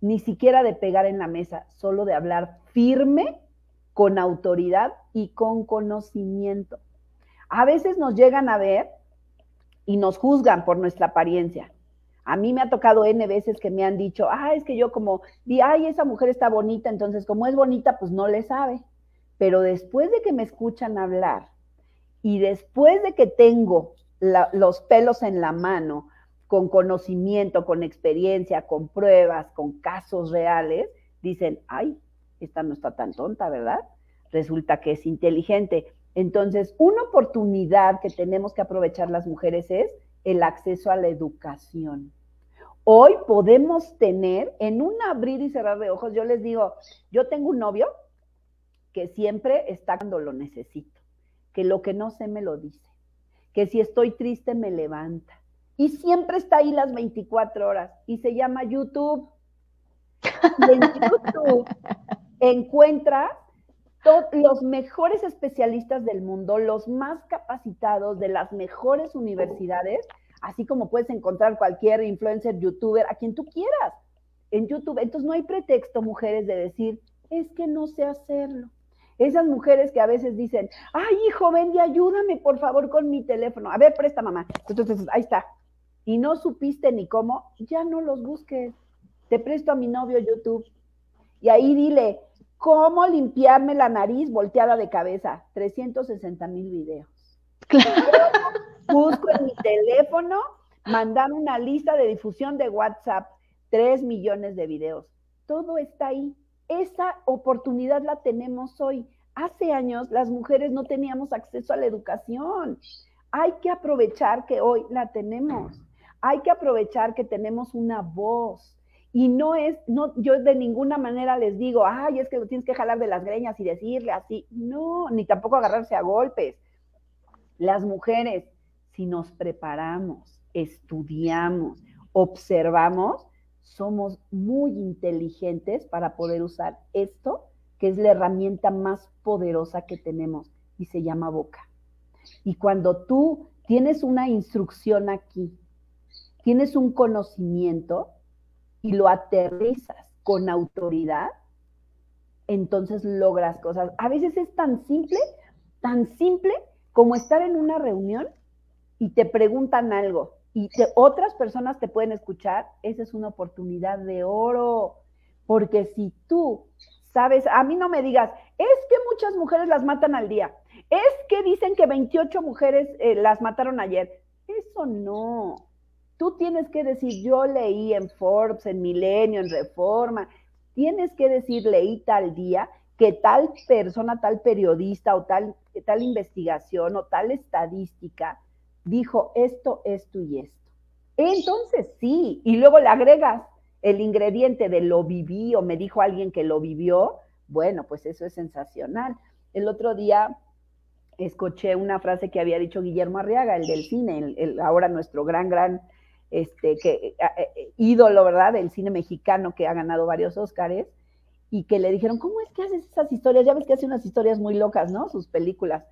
ni siquiera de pegar en la mesa, solo de hablar firme, con autoridad y con conocimiento. A veces nos llegan a ver y nos juzgan por nuestra apariencia. A mí me ha tocado N veces que me han dicho, ah, es que yo como, di, ay, esa mujer está bonita, entonces como es bonita, pues no le sabe. Pero después de que me escuchan hablar y después de que tengo los pelos en la mano, con conocimiento, con experiencia, con pruebas, con casos reales, dicen, ay, esta no está tan tonta, ¿verdad? Resulta que es inteligente. Entonces, una oportunidad que tenemos que aprovechar las mujeres es el acceso a la educación. Hoy podemos tener en un abrir y cerrar de ojos, yo les digo, yo tengo un novio que siempre está cuando lo necesito, que lo que no sé me lo dice, que si estoy triste me levanta. Y siempre está ahí las 24 horas y se llama YouTube. Y en (laughs) YouTube encuentras los mejores especialistas del mundo, los más capacitados de las mejores universidades, así como puedes encontrar cualquier influencer, youtuber, a quien tú quieras en YouTube. Entonces no hay pretexto, mujeres, de decir, es que no sé hacerlo. Esas mujeres que a veces dicen, ay, hijo, ven y ayúdame, por favor, con mi teléfono. A ver, presta, mamá. Entonces, ahí está. Y no supiste ni cómo, ya no los busques. Te presto a mi novio YouTube. Y ahí dile, ¿cómo limpiarme la nariz volteada de cabeza? 360 mil videos. Busco en mi teléfono, mandar una lista de difusión de WhatsApp, 3 millones de videos. Todo está ahí esa oportunidad la tenemos hoy. Hace años las mujeres no teníamos acceso a la educación. Hay que aprovechar que hoy la tenemos. Hay que aprovechar que tenemos una voz. Y no es, no, yo de ninguna manera les digo, ay, es que lo tienes que jalar de las greñas y decirle así. No, ni tampoco agarrarse a golpes. Las mujeres, si nos preparamos, estudiamos, observamos, somos muy inteligentes para poder usar esto, que es la herramienta más poderosa que tenemos y se llama boca. Y cuando tú tienes una instrucción aquí, tienes un conocimiento y lo aterrizas con autoridad, entonces logras cosas. A veces es tan simple, tan simple como estar en una reunión y te preguntan algo y que otras personas te pueden escuchar, esa es una oportunidad de oro. Porque si tú sabes, a mí no me digas, es que muchas mujeres las matan al día, es que dicen que 28 mujeres eh, las mataron ayer. Eso no. Tú tienes que decir, yo leí en Forbes, en Milenio, en Reforma. Tienes que decir, leí tal día que tal persona, tal periodista o tal, tal investigación o tal estadística dijo esto, esto y esto. Entonces sí, y luego le agregas el ingrediente de lo viví o me dijo alguien que lo vivió, bueno, pues eso es sensacional. El otro día escuché una frase que había dicho Guillermo Arriaga, el del cine, el, ahora nuestro gran, gran este, que, eh, eh, ídolo, ¿verdad?, del cine mexicano que ha ganado varios Óscares, y que le dijeron, ¿cómo es que haces esas historias? Ya ves que hace unas historias muy locas, ¿no? Sus películas.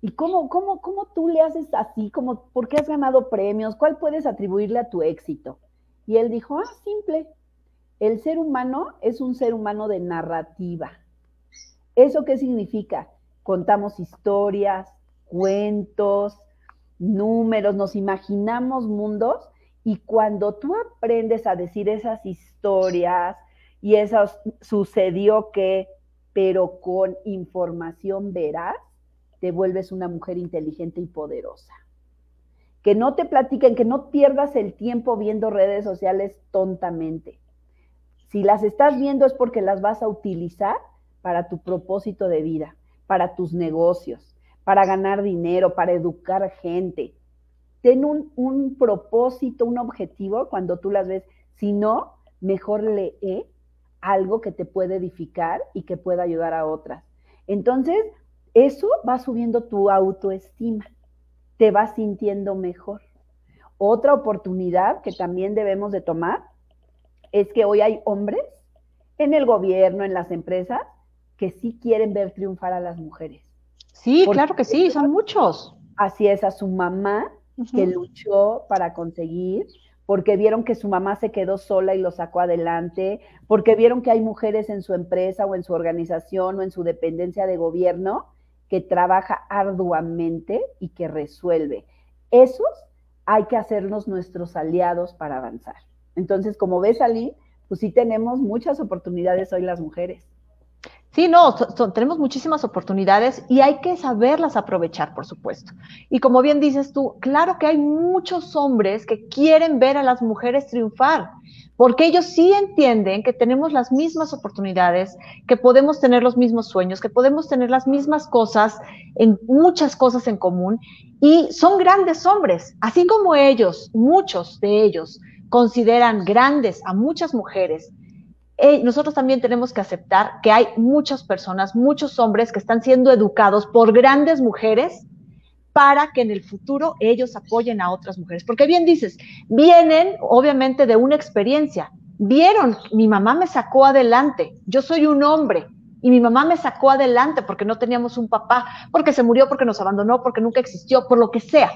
¿Y cómo, cómo, cómo tú le haces así? Como, ¿Por qué has ganado premios? ¿Cuál puedes atribuirle a tu éxito? Y él dijo, ah, simple. El ser humano es un ser humano de narrativa. ¿Eso qué significa? Contamos historias, cuentos, números, nos imaginamos mundos y cuando tú aprendes a decir esas historias y eso sucedió que, pero con información veraz, te vuelves una mujer inteligente y poderosa. Que no te platiquen, que no pierdas el tiempo viendo redes sociales tontamente. Si las estás viendo es porque las vas a utilizar para tu propósito de vida, para tus negocios, para ganar dinero, para educar gente. Ten un, un propósito, un objetivo cuando tú las ves. Si no, mejor lee algo que te puede edificar y que pueda ayudar a otras. Entonces, eso va subiendo tu autoestima, te vas sintiendo mejor. Otra oportunidad que también debemos de tomar es que hoy hay hombres en el gobierno, en las empresas, que sí quieren ver triunfar a las mujeres. Sí, claro que sí, son muchos. Así es, a su mamá que luchó para conseguir, porque vieron que su mamá se quedó sola y lo sacó adelante, porque vieron que hay mujeres en su empresa o en su organización o en su dependencia de gobierno que trabaja arduamente y que resuelve. Esos hay que hacernos nuestros aliados para avanzar. Entonces, como ves, Ali, pues sí tenemos muchas oportunidades hoy las mujeres. Sí, no, tenemos muchísimas oportunidades y hay que saberlas aprovechar, por supuesto. Y como bien dices tú, claro que hay muchos hombres que quieren ver a las mujeres triunfar, porque ellos sí entienden que tenemos las mismas oportunidades, que podemos tener los mismos sueños, que podemos tener las mismas cosas, en muchas cosas en común, y son grandes hombres, así como ellos, muchos de ellos consideran grandes a muchas mujeres. Eh, nosotros también tenemos que aceptar que hay muchas personas, muchos hombres que están siendo educados por grandes mujeres para que en el futuro ellos apoyen a otras mujeres. Porque bien dices, vienen obviamente de una experiencia. Vieron, mi mamá me sacó adelante, yo soy un hombre, y mi mamá me sacó adelante porque no teníamos un papá, porque se murió, porque nos abandonó, porque nunca existió, por lo que sea.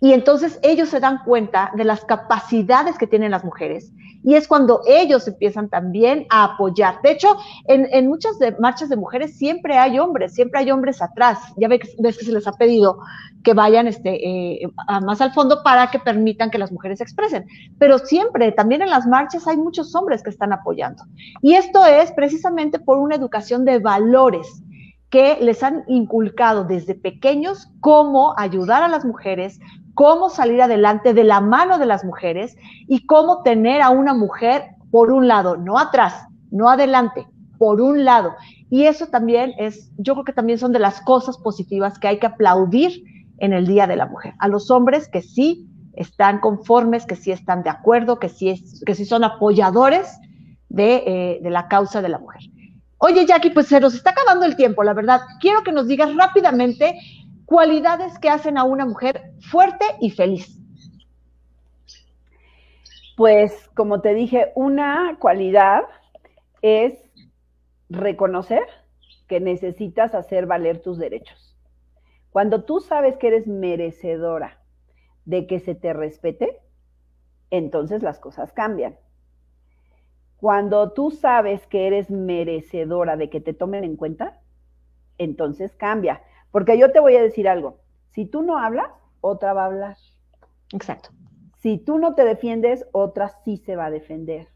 Y entonces ellos se dan cuenta de las capacidades que tienen las mujeres y es cuando ellos empiezan también a apoyar. De hecho, en, muchas marchas de mujeres siempre hay hombres, siempre hay hombres atrás. Ya ves, que se les ha pedido que vayan este, eh, más al fondo para que permitan que las mujeres se expresen. Pero siempre, también en las marchas hay muchos hombres que están apoyando. Y esto es precisamente por una educación de valores que les han inculcado desde pequeños cómo ayudar a las mujeres, cómo salir adelante de la mano de las mujeres y cómo tener a una mujer por un lado, no atrás, no adelante, por un lado. Y eso también es, yo creo que también son de las cosas positivas que hay que aplaudir en el Día de la Mujer. A los hombres que sí están conformes, que sí están de acuerdo, que sí, es, que sí son apoyadores de, eh, de la causa de la mujer. Oye, Jackie, pues se nos está acabando el tiempo, la verdad. Quiero que nos digas rápidamente cualidades que hacen a una mujer fuerte y feliz. Pues como te dije, una cualidad es reconocer que necesitas hacer valer tus derechos. Cuando tú sabes que eres merecedora de que se te respete, entonces las cosas cambian. Cuando tú sabes que eres merecedora de que te tomen en cuenta, entonces cambia. Porque yo te voy a decir algo, si tú no hablas, otra va a hablar. Exacto. Si tú no te defiendes, otra sí se va a defender.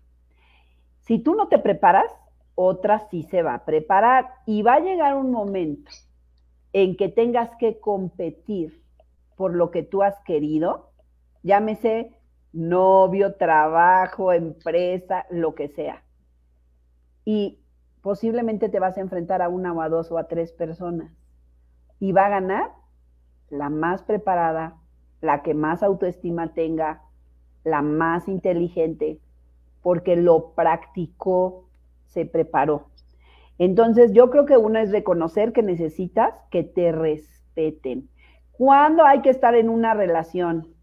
Si tú no te preparas, otra sí se va a preparar. Y va a llegar un momento en que tengas que competir por lo que tú has querido, llámese novio, trabajo, empresa, lo que sea. Y posiblemente te vas a enfrentar a una o a dos o a tres personas y va a ganar la más preparada, la que más autoestima tenga, la más inteligente, porque lo practicó, se preparó. Entonces, yo creo que una es reconocer que necesitas que te respeten. ¿Cuándo hay que estar en una relación?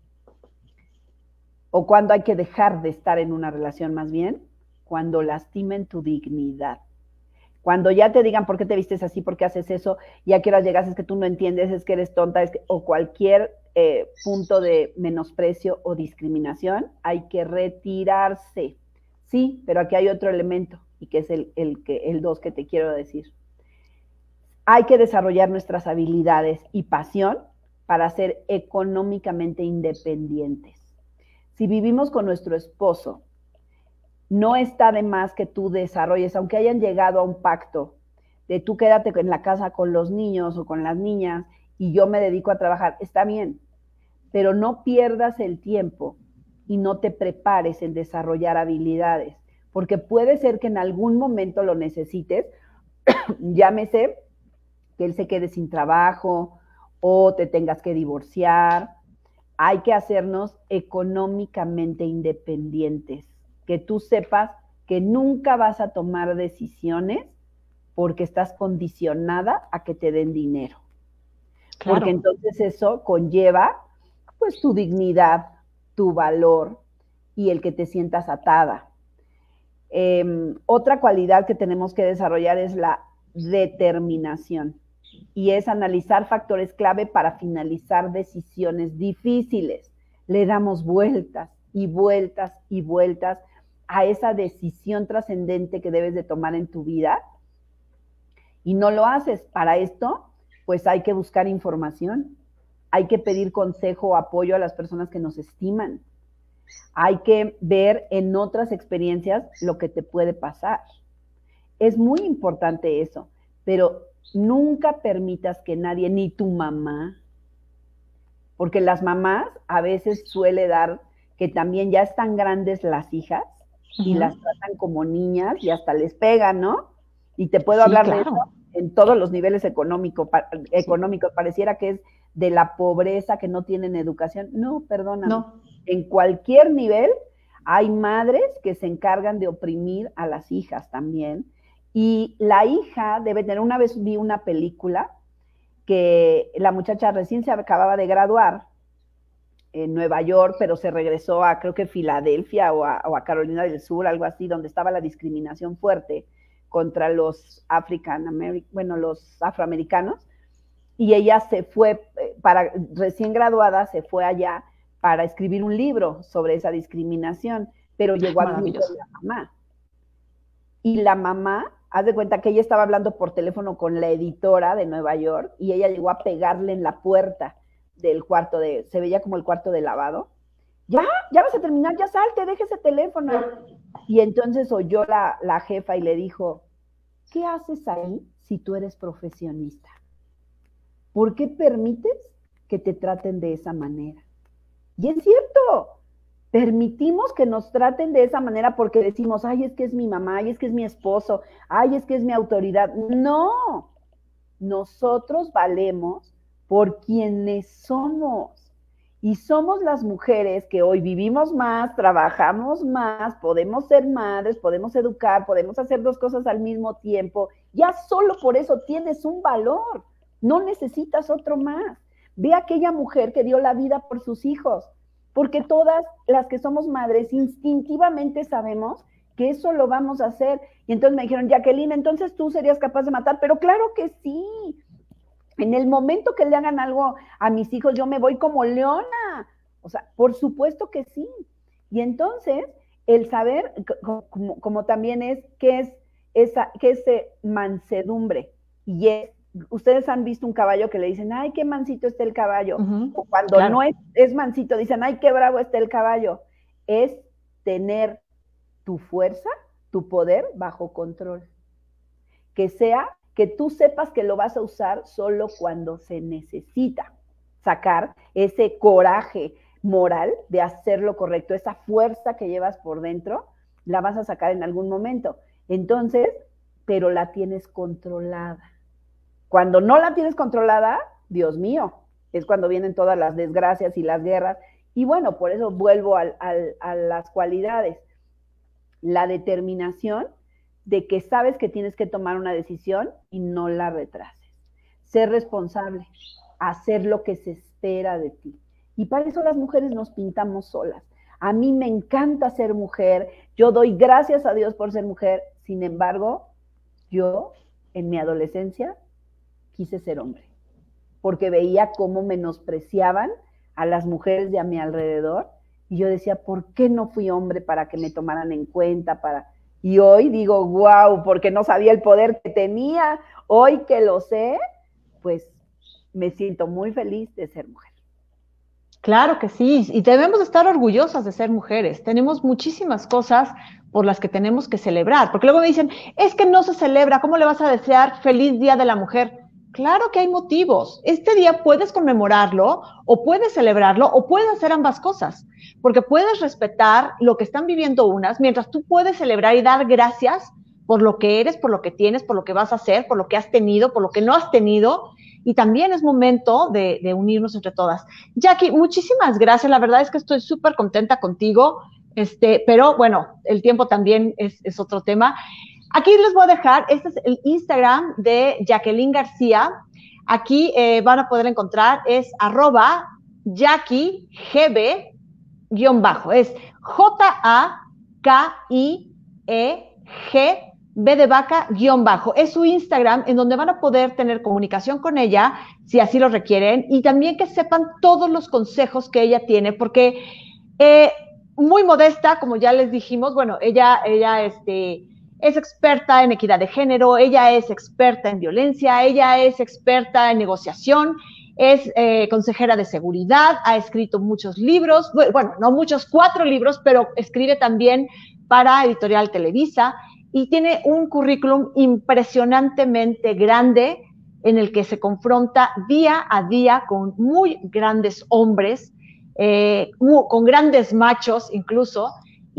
¿O cuándo hay que dejar de estar en una relación más bien? Cuando lastimen tu dignidad. Cuando ya te digan por qué te vistes así, por qué haces eso, y a qué hora llegas, es que tú no entiendes, es que eres tonta, es o cualquier eh, punto de menosprecio o discriminación, hay que retirarse. Sí, pero aquí hay otro elemento, y que es el, el, el dos que te quiero decir. Hay que desarrollar nuestras habilidades y pasión para ser económicamente independientes. Si vivimos con nuestro esposo no está de más que tú desarrolles, aunque hayan llegado a un pacto de tú quédate en la casa con los niños o con las niñas y yo me dedico a trabajar, está bien, pero no pierdas el tiempo y no te prepares en desarrollar habilidades, porque puede ser que en algún momento lo necesites, (coughs) llámese que él se quede sin trabajo o te tengas que divorciar. Hay que hacernos económicamente independientes que tú sepas que nunca vas a tomar decisiones porque estás condicionada a que te den dinero. Porque entonces eso conlleva pues tu dignidad, tu valor y el que te sientas atada. Em, otra cualidad que tenemos que desarrollar es la determinación y es analizar factores clave para finalizar decisiones difíciles. Le damos vueltas y vueltas y vueltas a esa decisión trascendente que debes de tomar en tu vida y no lo haces. Para esto, pues hay que buscar información, hay que pedir consejo o apoyo a las personas que nos estiman, hay que ver en otras experiencias lo que te puede pasar. Es muy importante eso, pero nunca permitas que nadie, ni tu mamá, porque las mamás a veces suele dar que también ya están grandes las hijas y las tratan como niñas y hasta les pegan, ¿no? Y te puedo hablar de eso en todos los niveles económico, económicos. Pareciera que es de la pobreza, que no tienen educación. No, perdona. No. En cualquier nivel hay madres que se encargan de oprimir a las hijas también. Y la hija debe tener, una vez vi una película que la muchacha recién se acababa de graduar en Nueva York, pero se regresó a creo que Filadelfia o a, o a Carolina del Sur, algo así, donde estaba la discriminación fuerte contra los African bueno, los afroamericanos. Y ella se fue, eh, para recién graduada, se fue allá para escribir un libro sobre esa discriminación, pero llegó a vivir con la mamá. Y la mamá, haz de cuenta que ella estaba hablando por teléfono con la editora de Nueva York y ella llegó a pegarle en la puerta del cuarto de, se veía como el cuarto de lavado. Ya, ya vas a terminar, ya salte, deje ese teléfono. Y entonces oyó la, la jefa y le dijo, ¿qué haces ahí si tú eres profesionista? ¿Por qué permites que te traten de esa manera? Y es cierto, permitimos que nos traten de esa manera porque decimos, ay, es que es mi mamá, ay, es que es mi esposo, ay, es que es mi autoridad. No, nosotros valemos por quienes somos. Y somos las mujeres que hoy vivimos más, trabajamos más, podemos ser madres, podemos educar, podemos hacer dos cosas al mismo tiempo. Ya solo por eso tienes un valor. No necesitas otro más. Ve aquella mujer que dio la vida por sus hijos, porque todas las que somos madres instintivamente sabemos que eso lo vamos a hacer. Y entonces me dijeron, Jacqueline, entonces tú serías capaz de matar, pero claro que sí. En el momento que le hagan algo a mis hijos, yo me voy como leona. O sea, por supuesto que sí. Y entonces, el saber, como, también es, qué es esa, qué es mansedumbre. Y es, ustedes han visto un caballo que le dicen, ay, qué mansito está el caballo. o cuando no es, es mansito, dicen, ay, qué bravo está el caballo. Es tener tu fuerza, tu poder bajo control. Que sea que tú sepas que lo vas a usar solo cuando se necesita sacar ese coraje moral de hacer lo correcto, esa fuerza que llevas por dentro, la vas a sacar en algún momento. Entonces, pero la tienes controlada. Cuando no la tienes controlada, Dios mío, es cuando vienen todas las desgracias y las guerras. Y bueno, por eso vuelvo a las cualidades. La determinación de que sabes que tienes que tomar una decisión y no la retrases. Ser responsable, hacer lo que se espera de ti. Y para eso las mujeres nos pintamos solas. A mí me encanta ser mujer, yo doy gracias a Dios por ser mujer, sin embargo, yo en mi adolescencia quise ser hombre, porque veía cómo menospreciaban a las mujeres de a mi alrededor y yo decía, ¿por qué no fui hombre para que me tomaran en cuenta, para y hoy digo, wow, porque no sabía el poder que tenía. Hoy que lo sé, pues me siento muy feliz de ser mujer. Claro que sí, y debemos estar orgullosas de ser mujeres. Tenemos muchísimas cosas por las que tenemos que celebrar, porque luego me dicen, es que no se celebra, ¿cómo le vas a desear feliz Día de la Mujer? Claro que hay motivos. Este día puedes conmemorarlo o puedes celebrarlo o puedes hacer ambas cosas, porque puedes respetar lo que están viviendo unas, mientras tú puedes celebrar y dar gracias por lo que eres, por lo que tienes, por lo que vas a hacer, por lo que has tenido, por lo que no has tenido. Y también es momento de, unirnos entre todas. Jackie, muchísimas gracias. La verdad es que estoy súper contenta contigo. Este, pero bueno, el tiempo también es, es otro tema. Aquí les voy a dejar, este es el Instagram de Jacqueline García. Aquí eh, van a poder encontrar, es arroba Jackie GB guion bajo. Es J-A-K-I-E-G B de vaca guion bajo. Es su Instagram en donde van a poder tener comunicación con ella si así lo requieren y también que sepan todos los consejos que ella tiene porque eh, muy modesta, como ya les dijimos, bueno, ella, ella, este, es experta en equidad de género, ella es experta en violencia, ella es experta en negociación, es eh, consejera de seguridad, ha escrito muchos libros, bueno, no muchos, cuatro libros, pero escribe también para Editorial Televisa y tiene un currículum impresionantemente grande en el que se confronta día a día con muy grandes hombres, eh, con grandes machos incluso,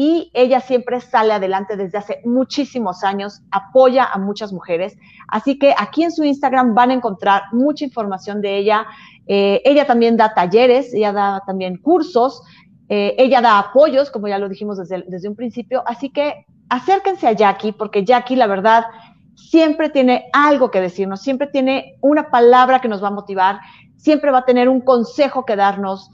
y ella siempre sale adelante desde hace muchísimos años, apoya a muchas mujeres. Así que aquí en su Instagram van a encontrar mucha información de ella. Eh, ella también da talleres, ella da también cursos, eh, ella da apoyos, como ya lo dijimos desde, desde un principio. Así que acérquense a Jackie, porque Jackie, la verdad, siempre tiene algo que decirnos, siempre tiene una palabra que nos va a motivar, siempre va a tener un consejo que darnos,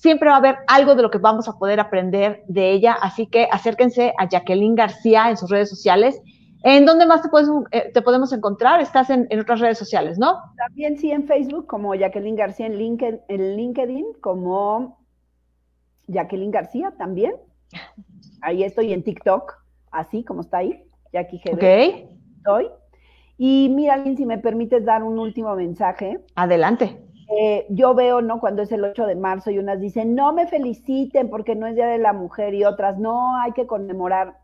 siempre va a haber algo de lo que vamos a poder aprender de ella. Así que acérquense a Jacqueline García en sus redes sociales. ¿En dónde más te, puedes, eh, te podemos encontrar? Estás en, otras redes sociales, ¿no? También sí en Facebook como Jacqueline García, en LinkedIn, en LinkedIn como Jacqueline García también. Ahí estoy en TikTok, así como está ahí, Jackie GB. Ok. Estoy. Y mira, Lynn, si me permites dar un último mensaje. Adelante. Eh, yo veo, ¿no? Cuando es el 8 de marzo y unas dicen, no me feliciten porque no es Día de la Mujer y otras, no, hay que conmemorar.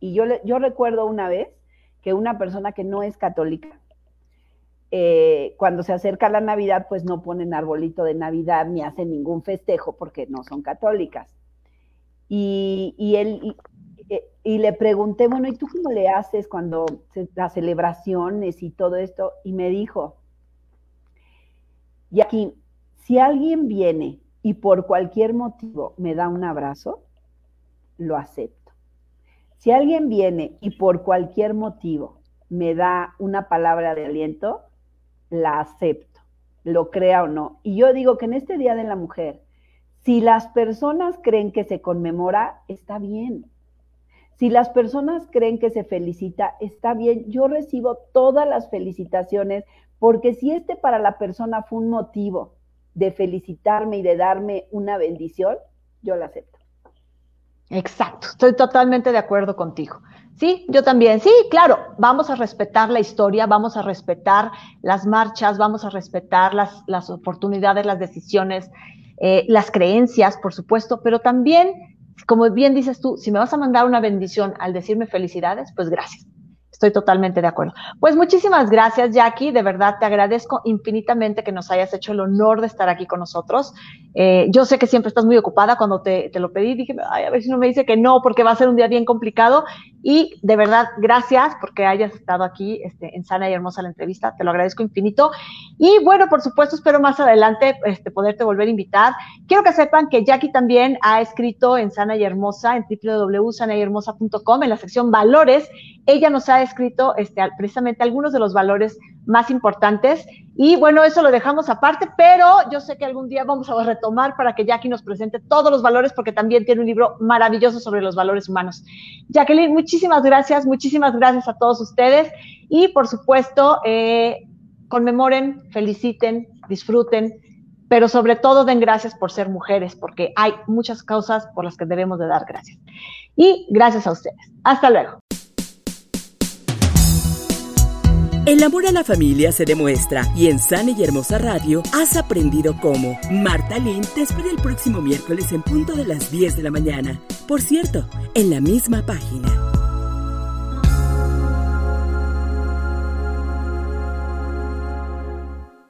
Y yo, yo recuerdo una vez que una persona que no es católica, eh, cuando se acerca la Navidad, pues no ponen arbolito de Navidad ni hacen ningún festejo porque no son católicas. Y, y él, eh, y, le pregunté, bueno, ¿y tú cómo le haces cuando las celebraciones y todo esto? Y me dijo, y aquí, si alguien viene y por cualquier motivo me da un abrazo, lo acepto. Si alguien viene y por cualquier motivo me da una palabra de aliento, la acepto, lo crea o no. Y yo digo que en este Día de la Mujer, si las personas creen que se conmemora, está bien. Si las personas creen que se felicita, está bien. Yo recibo todas las felicitaciones porque si este para la persona fue un motivo de felicitarme y de darme una bendición, yo la acepto. Exacto, estoy totalmente de acuerdo contigo. Sí, yo también. Sí, claro, vamos a respetar la historia, vamos a respetar las marchas, vamos a respetar las, las oportunidades, las decisiones, eh, las creencias, por supuesto, pero también, como bien dices tú, si me vas a mandar una bendición al decirme felicidades, pues gracias. Estoy totalmente de acuerdo. Pues muchísimas gracias, Jackie. De verdad, te agradezco infinitamente que nos hayas hecho el honor de estar aquí con nosotros. Eh, yo sé que siempre estás muy ocupada. Cuando te, te, lo pedí, dije, ay, a ver si no me dice que no, porque va a ser un día bien complicado. Y de verdad, gracias porque hayas estado aquí este, en sana y hermosa la entrevista. Te lo agradezco infinito. Y bueno, por supuesto, espero más adelante este, poderte volver a invitar. Quiero que sepan que Jackie también ha escrito en Sana y Hermosa, en www.sanayhermosa.com, en la sección Valores. Ella nos ha escrito este, precisamente algunos de los valores más importantes. Y bueno, eso lo dejamos aparte, pero yo sé que algún día vamos a retomar para que Jackie nos presente todos los valores, porque también tiene un libro maravilloso sobre los valores humanos. Jacqueline, muchísimas gracias, muchísimas gracias a todos ustedes. Y por supuesto, eh, conmemoren, feliciten, disfruten, pero sobre todo den gracias por ser mujeres, porque hay muchas causas por las que debemos de dar gracias. Y gracias a ustedes. Hasta luego. El amor a la familia se demuestra y en Sana y Hermosa Radio has aprendido cómo. Marta Lynn te espera el próximo miércoles en punto de las 10 de la mañana. Por cierto, en la misma página.